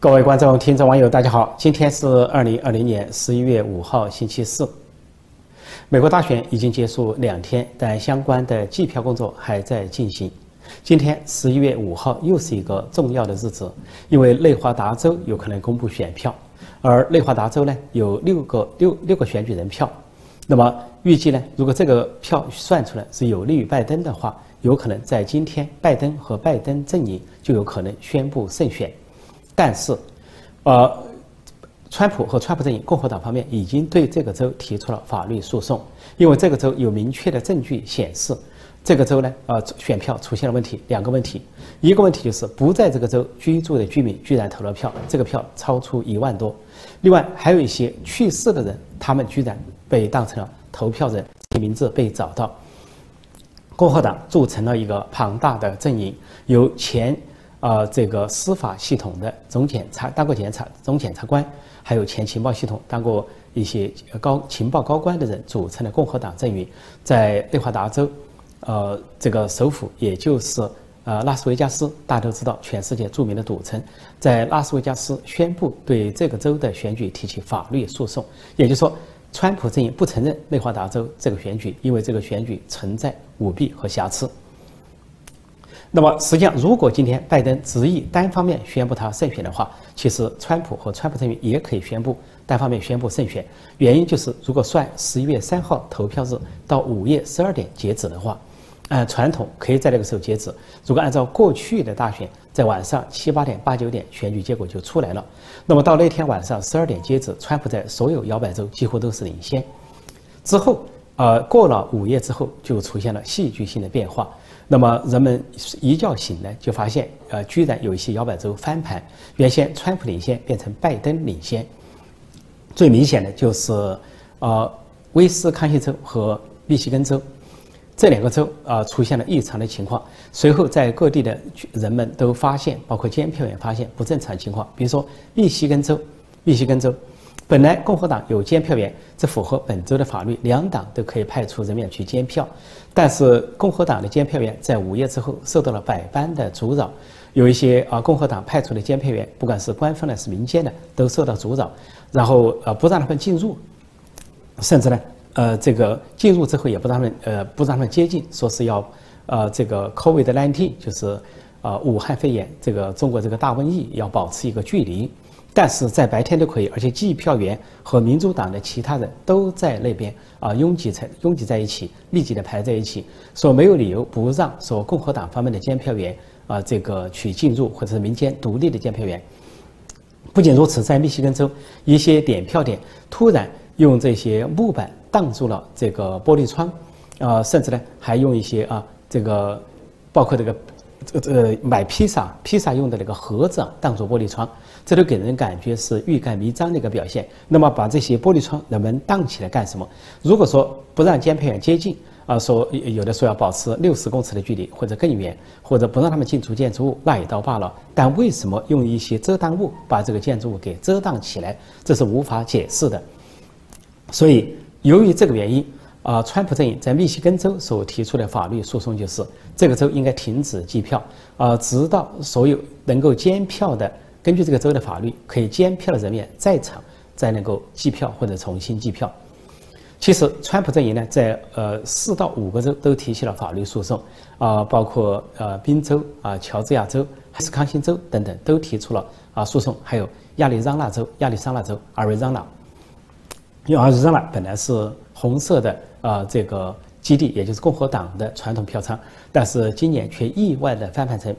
各位观众、听众、网友，大家好！今天是二零二零年十一月五号，星期四。美国大选已经结束两天，但相关的计票工作还在进行。今天十一月五号又是一个重要的日子，因为内华达州有可能公布选票，而内华达州呢有六个六六个选举人票。那么预计呢，如果这个票算出来是有利于拜登的话，有可能在今天，拜登和拜登阵营就有可能宣布胜选。但是，呃，川普和川普阵营共和党方面已经对这个州提出了法律诉讼，因为这个州有明确的证据显示，这个州呢，呃，选票出现了问题。两个问题，一个问题就是不在这个州居住的居民居然投了票，这个票超出一万多；另外还有一些去世的人，他们居然被当成了投票人，名字被找到。共和党组成了一个庞大的阵营，由前。啊，这个司法系统的总检察当过检察总检察官，还有前情报系统当过一些高情报高官的人组成的共和党阵营，在内华达州，呃，这个首府也就是呃拉斯维加斯，大家都知道全世界著名的赌城，在拉斯维加斯宣布对这个州的选举提起法律诉讼，也就是说，川普阵营不承认内华达州这个选举，因为这个选举存在舞弊和瑕疵。那么，实际上，如果今天拜登执意单方面宣布他胜选的话，其实川普和川普阵营也可以宣布单方面宣布胜选。原因就是，如果算十一月三号投票日到午夜十二点截止的话，按传统可以在那个时候截止。如果按照过去的大选，在晚上七八点、八九点选举结果就出来了。那么到那天晚上十二点截止，川普在所有摇摆州几乎都是领先。之后，呃，过了午夜之后，就出现了戏剧性的变化。那么人们一觉醒来就发现，呃，居然有一些摇摆州翻盘，原先川普领先变成拜登领先。最明显的就是，呃，威斯康星州和密西根州这两个州啊出现了异常的情况。随后在各地的人们都发现，包括监票员发现不正常情况。比如说密西根州，密西根州。本来共和党有监票员，这符合本州的法律，两党都可以派出人员去监票。但是共和党的监票员在午夜之后受到了百般的阻扰，有一些啊共和党派出的监票员，不管是官方的是民间的，都受到阻扰，然后呃不让他们进入，甚至呢呃这个进入之后也不让他们呃不让他们接近，说是要呃这个 COVID-19 就是啊武汉肺炎这个中国这个大瘟疫要保持一个距离。但是在白天都可以，而且计票员和民主党的其他人都在那边啊，拥挤在拥挤在一起，密集的排在一起，说没有理由不让说共和党方面的监票员啊，这个去进入，或者是民间独立的监票员。不仅如此，在密西根州一些点票点突然用这些木板挡住了这个玻璃窗，啊，甚至呢还用一些啊这个包括这个。这个呃，买披萨，披萨用的那个盒子当做玻璃窗，这都给人感觉是欲盖弥彰的一个表现。那么把这些玻璃窗人们挡起来干什么？如果说不让监票员接近啊，说有的说要保持六十公尺的距离或者更远，或者不让他们进出建筑物，那也倒罢了。但为什么用一些遮挡物把这个建筑物给遮挡起来？这是无法解释的。所以由于这个原因。啊，川普阵营在密西根州所提出的法律诉讼就是，这个州应该停止计票，啊，直到所有能够监票的，根据这个州的法律可以监票的人员在场，再能够计票或者重新计票。其实，川普阵营呢，在呃四到五个州都提起了法律诉讼，啊，包括呃宾州、啊乔治亚州、威斯康星州等等都提出了啊诉讼，还有亚利桑那州、亚利桑那州、阿瑞桑那，因为阿瑞桑那本来是红色的。啊，这个基地也就是共和党的传统票仓，但是今年却意外的翻盘成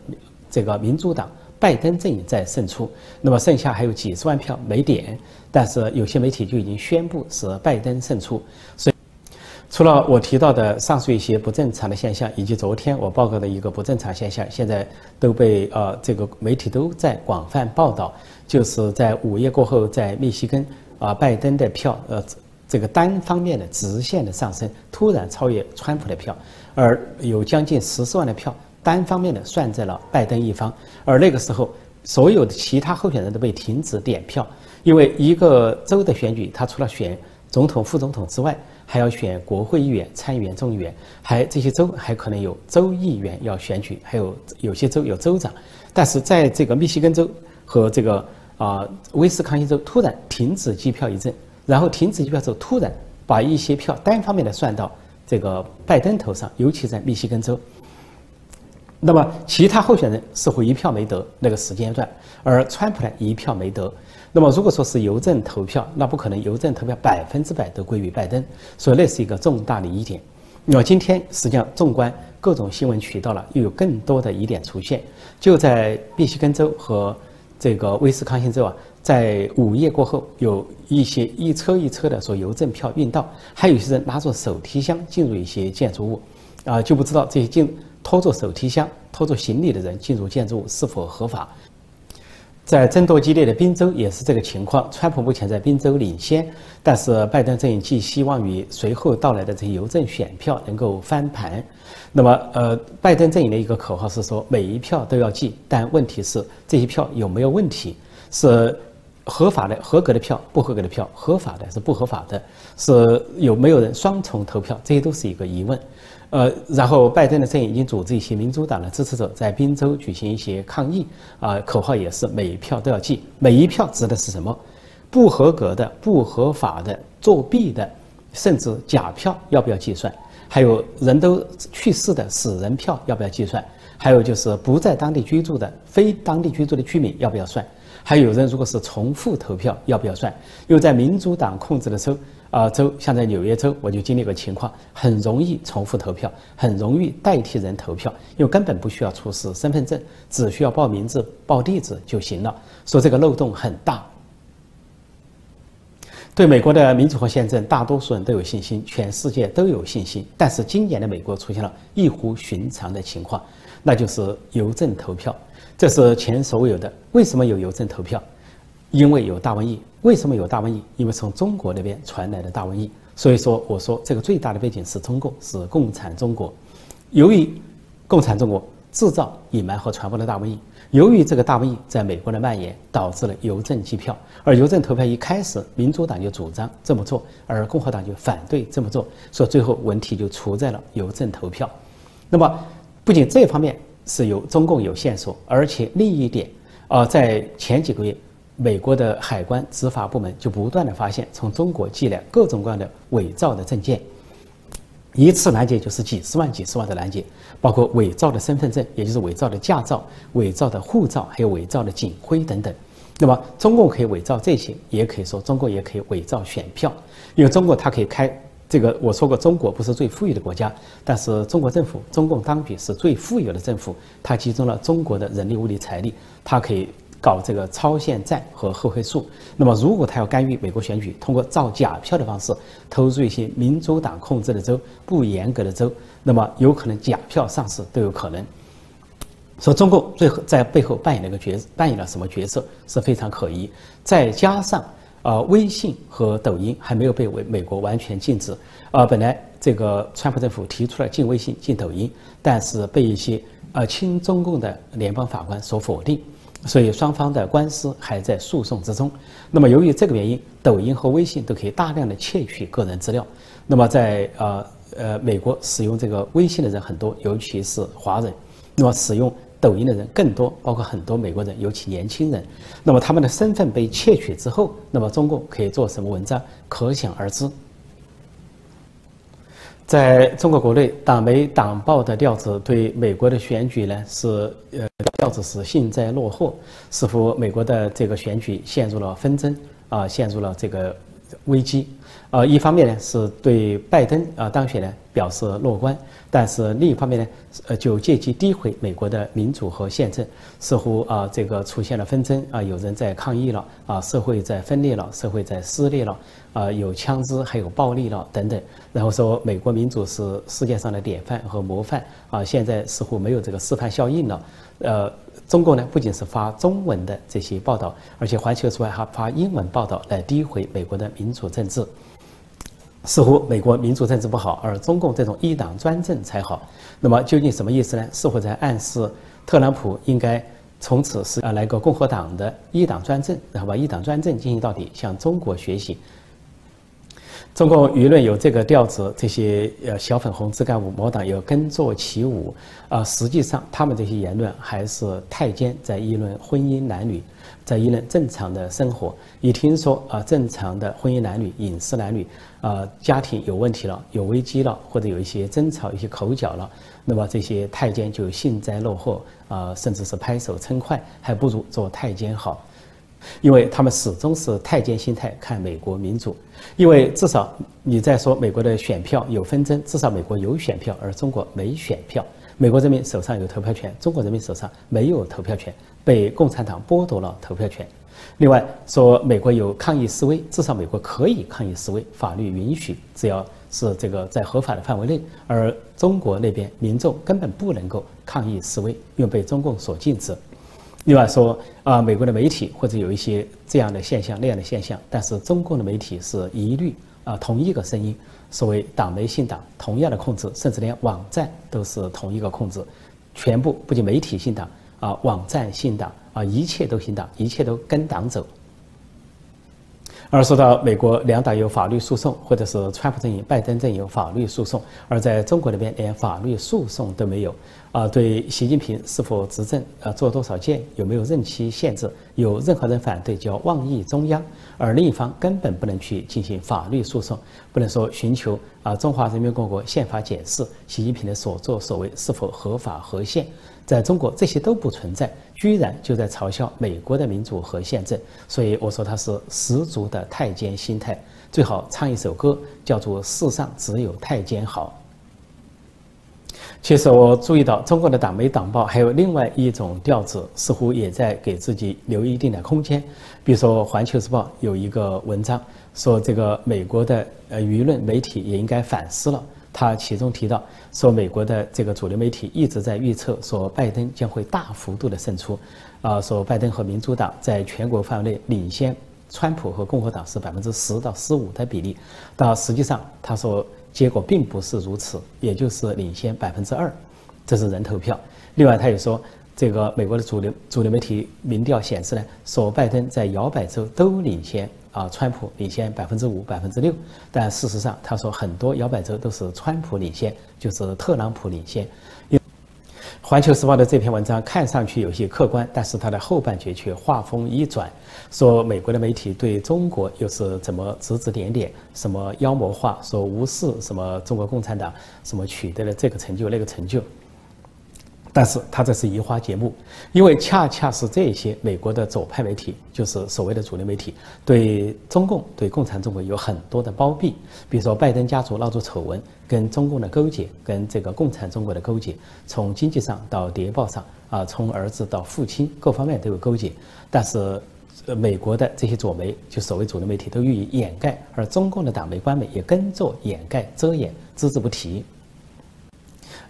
这个民主党拜登阵营在胜出。那么剩下还有几十万票没点，但是有些媒体就已经宣布是拜登胜出。所以，除了我提到的上述一些不正常的现象，以及昨天我报告的一个不正常现象，现在都被呃这个媒体都在广泛报道，就是在午夜过后，在密西根啊，拜登的票呃。这个单方面的直线的上升，突然超越川普的票，而有将近十四万的票单方面的算在了拜登一方，而那个时候，所有的其他候选人都被停止点票，因为一个州的选举，他除了选总统、副总统之外，还要选国会议员、参议员、众议员，还这些州还可能有州议员要选举，还有有些州有州长，但是在这个密西根州和这个。啊威斯康星州突然停止计票一阵，然后停止计票之后，突然把一些票单方面的算到这个拜登头上，尤其在密西根州。那么其他候选人似乎一票没得那个时间段，而川普呢一票没得。那么如果说是邮政投票，那不可能邮政投票百分之百都归于拜登，所以那是一个重大的疑点。那么今天实际上纵观各种新闻渠道了，又有更多的疑点出现。就在密西根州和这个威斯康星州啊，在午夜过后，有一些一车一车的说邮政票运到，还有一些人拿着手提箱进入一些建筑物，啊，就不知道这些进。拖着手提箱、拖着行李的人进入建筑物是否合法？在争夺激烈的宾州也是这个情况。川普目前在宾州领先，但是拜登阵营寄希望于随后到来的这些邮政选票能够翻盘。那么，呃，拜登阵营的一个口号是说每一票都要寄，但问题是这些票有没有问题？是合法的、合格的票，不合格的票，合法的是不合法的？是有没有人双重投票？这些都是一个疑问。呃，然后拜登的阵营已经组织一些民主党的支持者在宾州举行一些抗议，啊，口号也是每一票都要记，每一票指的是什么？不合格的、不合法的、作弊的，甚至假票要不要计算？还有人都去世的死人票要不要计算？还有就是不在当地居住的非当地居住的居民要不要算？还有人如果是重复投票要不要算？又在民主党控制的州。啊，州像在纽约州，我就经历过情况，很容易重复投票，很容易代替人投票，因为根本不需要出示身份证，只需要报名字、报地址就行了。说这个漏洞很大。对美国的民主和宪政，大多数人都有信心，全世界都有信心。但是今年的美国出现了异乎寻常的情况，那就是邮政投票，这是前所未有的。为什么有邮政投票？因为有大瘟疫。为什么有大瘟疫？因为从中国那边传来的大瘟疫。所以说，我说这个最大的背景是中共，是共产中国。由于共产中国制造、隐瞒和传播的大瘟疫，由于这个大瘟疫在美国的蔓延，导致了邮政计票。而邮政投票一开始，民主党就主张这么做，而共和党就反对这么做，所以最后问题就出在了邮政投票。那么，不仅这方面是由中共有线索，而且另一点，啊，在前几个月。美国的海关执法部门就不断的发现从中国寄来各种各样的伪造的证件，一次拦截就是几十万、几十万的拦截，包括伪造的身份证，也就是伪造的驾照、伪造的护照，还有伪造的警徽等等。那么中共可以伪造这些，也可以说中国也可以伪造选票，因为中国它可以开这个。我说过，中国不是最富裕的国家，但是中国政府、中共当局是最富有的政府，它集中了中国的人力、物力、财力，它可以。搞这个超限战和后黑术，那么如果他要干预美国选举，通过造假票的方式投入一些民主党控制的州、不严格的州，那么有可能假票上市都有可能。说中共最后在背后扮演了一个角，扮演了什么角色是非常可疑。再加上啊，微信和抖音还没有被美美国完全禁止，啊，本来这个川普政府提出了禁微信、禁抖音，但是被一些呃亲中共的联邦法官所否定。所以双方的官司还在诉讼之中。那么由于这个原因，抖音和微信都可以大量的窃取个人资料。那么在呃呃美国使用这个微信的人很多，尤其是华人。那么使用抖音的人更多，包括很多美国人，尤其年轻人。那么他们的身份被窃取之后，那么中共可以做什么文章，可想而知。在中国国内，党媒党报的调子对美国的选举呢是呃调子是幸灾乐祸，似乎美国的这个选举陷入了纷争啊，陷入了这个危机。呃，一方面呢是对拜登啊当选呢表示乐观，但是另一方面呢，呃就借机诋毁美国的民主和宪政，似乎啊这个出现了纷争啊，有人在抗议了啊，社会在分裂了，社会在撕裂了。啊，有枪支，还有暴力了等等，然后说美国民主是世界上的典范和模范啊，现在似乎没有这个示范效应了。呃，中国呢不仅是发中文的这些报道，而且环球之外还发英文报道来诋毁美国的民主政治，似乎美国民主政治不好，而中共这种一党专政才好。那么究竟什么意思呢？似乎在暗示特朗普应该从此是啊来个共和党的一党专政，然后把一党专政进行到底，向中国学习。中国舆论有这个调子，这些呃小粉红、自干五、魔党有跟着起舞，啊，实际上他们这些言论还是太监在议论婚姻男女，在议论正常的生活。一听说啊，正常的婚姻男女、隐私男女，啊，家庭有问题了、有危机了，或者有一些争吵、一些口角了，那么这些太监就幸灾乐祸啊，甚至是拍手称快，还不如做太监好。因为他们始终是太监心态看美国民主，因为至少你在说美国的选票有纷争，至少美国有选票，而中国没选票。美国人民手上有投票权，中国人民手上没有投票权，被共产党剥夺了投票权。另外说美国有抗议示威，至少美国可以抗议示威，法律允许，只要是这个在合法的范围内。而中国那边民众根本不能够抗议示威，因为被中共所禁止。另外说啊，美国的媒体或者有一些这样的现象那样的现象，但是中共的媒体是一律啊同一个声音，所谓党媒信党，同样的控制，甚至连网站都是同一个控制，全部不仅媒体信党啊，网站信党啊，一切都信党，一切都跟党走。而说到美国两党有法律诉讼，或者是川普阵营、拜登阵营有法律诉讼，而在中国那边连法律诉讼都没有。啊，对习近平是否执政啊，做多少件，有没有任期限制，有任何人反对叫妄议中央，而另一方根本不能去进行法律诉讼，不能说寻求啊中华人民共和国宪法解释习近平的所作所为是否合法合宪，在中国这些都不存在，居然就在嘲笑美国的民主和宪政，所以我说他是十足的太监心态，最好唱一首歌叫做世上只有太监好。其实我注意到，中国的党媒党报还有另外一种调子，似乎也在给自己留一定的空间。比如说，《环球时报》有一个文章说，这个美国的呃舆论媒体也应该反思了。他其中提到说，美国的这个主流媒体一直在预测说，拜登将会大幅度的胜出，啊，说拜登和民主党在全国范围内领先川普和共和党是百分之十到十五的比例。但实际上，他说。结果并不是如此，也就是领先百分之二，这是人投票。另外，他也说，这个美国的主流主流媒体民调显示呢，说拜登在摇摆州都领先啊，川普领先百分之五、百分之六。但事实上，他说很多摇摆州都是川普领先，就是特朗普领先。环球时报的这篇文章看上去有些客观，但是它的后半截却话锋一转，说美国的媒体对中国又是怎么指指点点，什么妖魔化，说无视什么中国共产党，什么取得了这个成就那个成就。但是他这是移花接木，因为恰恰是这些美国的左派媒体，就是所谓的主流媒体，对中共、对共产中国有很多的包庇。比如说，拜登家族闹出丑闻，跟中共的勾结，跟这个共产中国的勾结，从经济上到谍报上啊，从儿子到父亲各方面都有勾结。但是，呃，美国的这些左媒，就所谓主流媒体，都予以掩盖，而中共的党媒、官媒也跟着掩盖、遮掩，只字不提。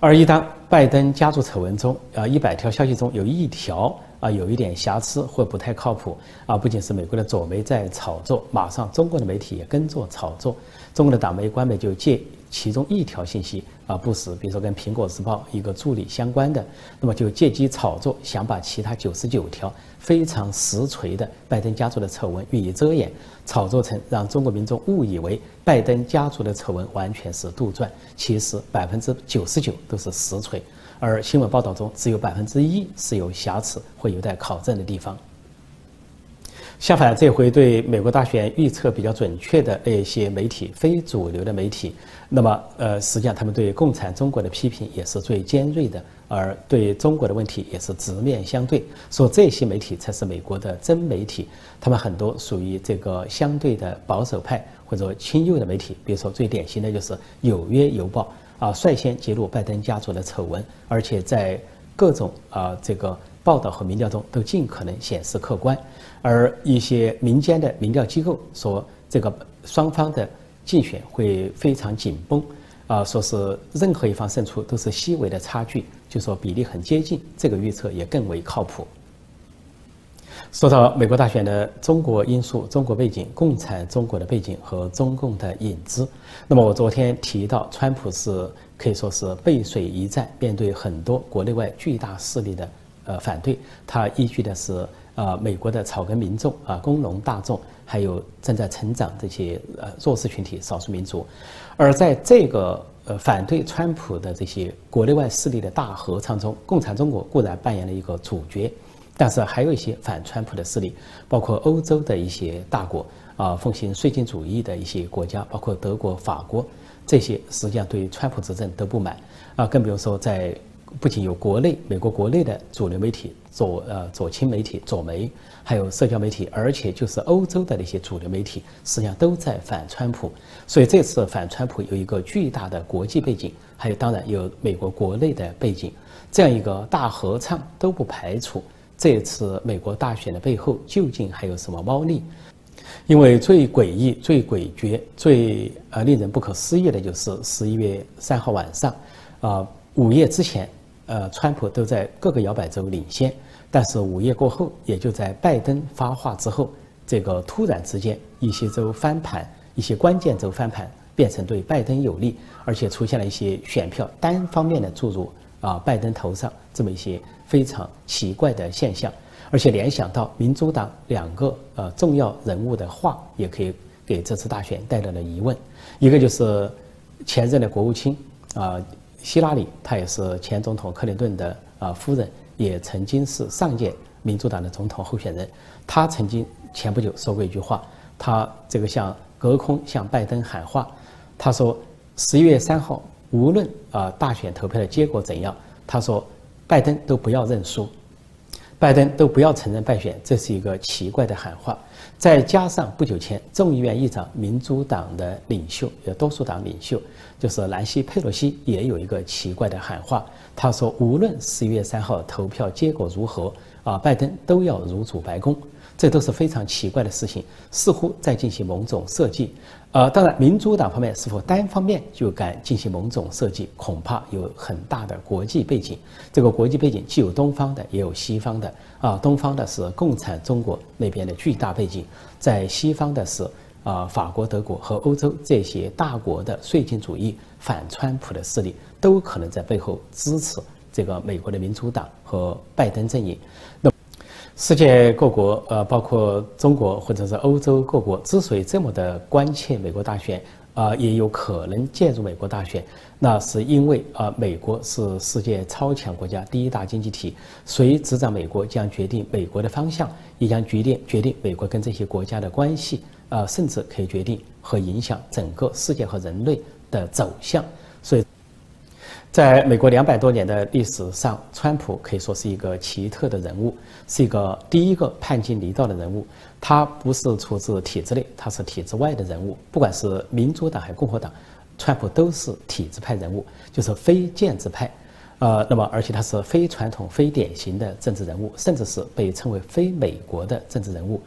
而一旦拜登家族丑闻中，啊，一百条消息中有一条啊有一点瑕疵或不太靠谱，啊，不仅是美国的左媒在炒作，马上中国的媒体也跟着炒作，中国的党媒、官媒就借其中一条信息啊不实，比如说跟苹果日报一个助理相关的，那么就借机炒作，想把其他九十九条。非常实锤的拜登家族的丑闻予以遮掩，炒作成让中国民众误以为拜登家族的丑闻完全是杜撰，其实百分之九十九都是实锤，而新闻报道中只有百分之一是有瑕疵或有待考证的地方。相反，这回对美国大选预测比较准确的那些媒体，非主流的媒体，那么呃，实际上他们对共产中国的批评也是最尖锐的。而对中国的问题也是直面相对，说这些媒体才是美国的真媒体，他们很多属于这个相对的保守派或者亲右的媒体，比如说最典型的就是《纽约邮报》啊，率先揭露拜登家族的丑闻，而且在各种啊这个报道和民调中都尽可能显示客观，而一些民间的民调机构说这个双方的竞选会非常紧绷。啊，说是任何一方胜出都是细微的差距，就说比例很接近，这个预测也更为靠谱。说到美国大选的中国因素、中国背景、共产中国的背景和中共的影子，那么我昨天提到，川普是可以说是背水一战，面对很多国内外巨大势力的呃反对，他依据的是呃美国的草根民众啊、工农大众，还有正在成长这些呃弱势群体、少数民族。而在这个呃反对川普的这些国内外势力的大合唱中，共产中国固然扮演了一个主角，但是还有一些反川普的势力，包括欧洲的一些大国啊，奉行绥靖主义的一些国家，包括德国、法国。这些实际上对川普执政都不满啊，更比如说，在不仅有国内美国国内的主流媒体左呃左倾媒体左媒，还有社交媒体，而且就是欧洲的那些主流媒体，实际上都在反川普。所以这次反川普有一个巨大的国际背景，还有当然有美国国内的背景，这样一个大合唱都不排除这次美国大选的背后究竟还有什么猫腻。因为最诡异、最诡谲、最呃令人不可思议的就是十一月三号晚上，啊午夜之前，呃川普都在各个摇摆州领先，但是午夜过后，也就在拜登发话之后，这个突然之间，一些州翻盘，一些关键州翻盘，变成对拜登有利，而且出现了一些选票单方面的注入啊拜登头上这么一些非常奇怪的现象。而且联想到民主党两个呃重要人物的话，也可以给这次大选带来了疑问。一个就是前任的国务卿啊希拉里，她也是前总统克林顿的啊夫人，也曾经是上届民主党的总统候选人。她曾经前不久说过一句话，她这个向隔空向拜登喊话，她说十一月三号无论啊大选投票的结果怎样，她说拜登都不要认输。拜登都不要承认败选，这是一个奇怪的喊话。再加上不久前众议院议长、民主党的领袖，也多数党领袖，就是南希·佩洛西，也有一个奇怪的喊话。他说，无论十一月三号投票结果如何，啊，拜登都要入主白宫。这都是非常奇怪的事情，似乎在进行某种设计。呃，当然，民主党方面是否单方面就敢进行某种设计，恐怕有很大的国际背景。这个国际背景既有东方的，也有西方的。啊，东方的是共产中国那边的巨大背景，在西方的是啊，法国、德国和欧洲这些大国的绥靖主义、反川普的势力，都可能在背后支持这个美国的民主党和拜登阵营。那。世界各国，呃，包括中国或者是欧洲各国，之所以这么的关切美国大选，啊，也有可能介入美国大选，那是因为啊，美国是世界超强国家第一大经济体，谁执掌美国将决定美国的方向，也将决定决定美国跟这些国家的关系，啊，甚至可以决定和影响整个世界和人类的走向，所以。在美国两百多年的历史上，川普可以说是一个奇特的人物，是一个第一个叛进离道的人物。他不是出自体制内，他是体制外的人物。不管是民主党还是共和党，川普都是体制派人物，就是非建制派。呃，那么而且他是非传统、非典型的政治人物，甚至是被称为非美国的政治人物。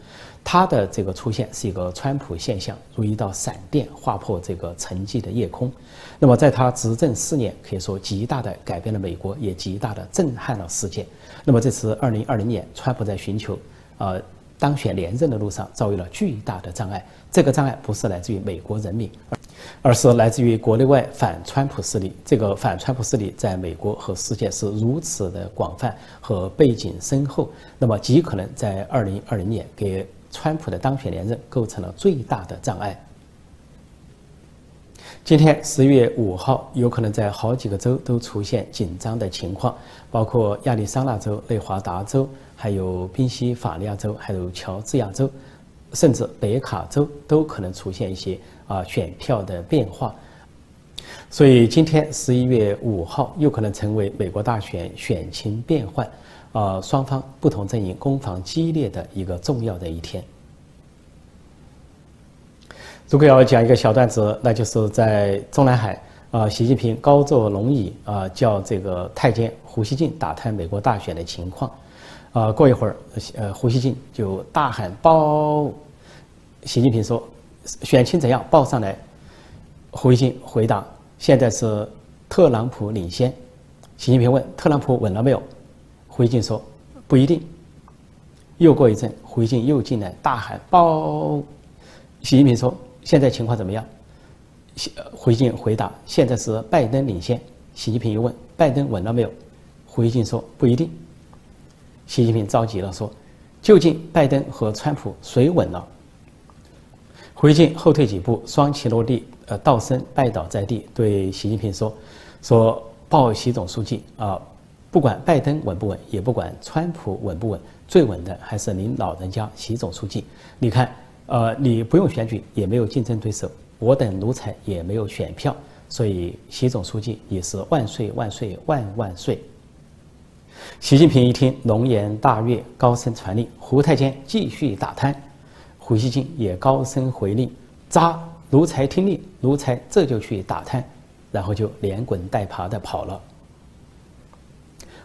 他的这个出现是一个川普现象，如一道闪电划破这个沉寂的夜空。那么，在他执政四年，可以说极大的改变了美国，也极大的震撼了世界。那么，这次二零二零年，川普在寻求呃当选连任的路上遭遇了巨大的障碍。这个障碍不是来自于美国人民，而是来自于国内外反川普势力。这个反川普势力在美国和世界是如此的广泛和背景深厚，那么极可能在二零二零年给。川普的当选连任构成了最大的障碍。今天十一月五号，有可能在好几个州都出现紧张的情况，包括亚利桑那州、内华达州，还有宾夕法尼亚州，还有乔治亚州，甚至北卡州都可能出现一些啊选票的变化。所以今天十一月五号，有可能成为美国大选选情变幻。呃，双方不同阵营攻防激烈的一个重要的一天。如果要讲一个小段子，那就是在中南海，啊，习近平高坐龙椅，啊，叫这个太监胡锡进打探美国大选的情况。啊，过一会儿，呃，胡锡进就大喊报，习近平说选情怎样？报上来。胡锡进回答：现在是特朗普领先。习近平问：特朗普稳了没有？回敬说：“不一定。”又过一阵，回敬又进来大喊：“报！”习近平说：“现在情况怎么样？”回敬回答：“现在是拜登领先。”习近平又问：“拜登稳了没有？”回敬说：“不一定。”习近平着急了，说：“究竟拜登和川普谁稳了？”回敬后退几步，双膝落地，呃，道声拜倒在地，对习近平说：“说报习总书记啊，不管拜登稳不稳，也不管川普稳不稳，最稳的还是您老人家习总书记。你看，呃，你不用选举，也没有竞争对手，我等奴才也没有选票，所以习总书记也是万岁万岁万万岁。”习近平一听，龙颜大悦，高声传令：“胡太监继续打贪。”胡锡进也高声回令：“扎奴才听令，奴才这就去打贪。”然后就连滚带爬的跑了。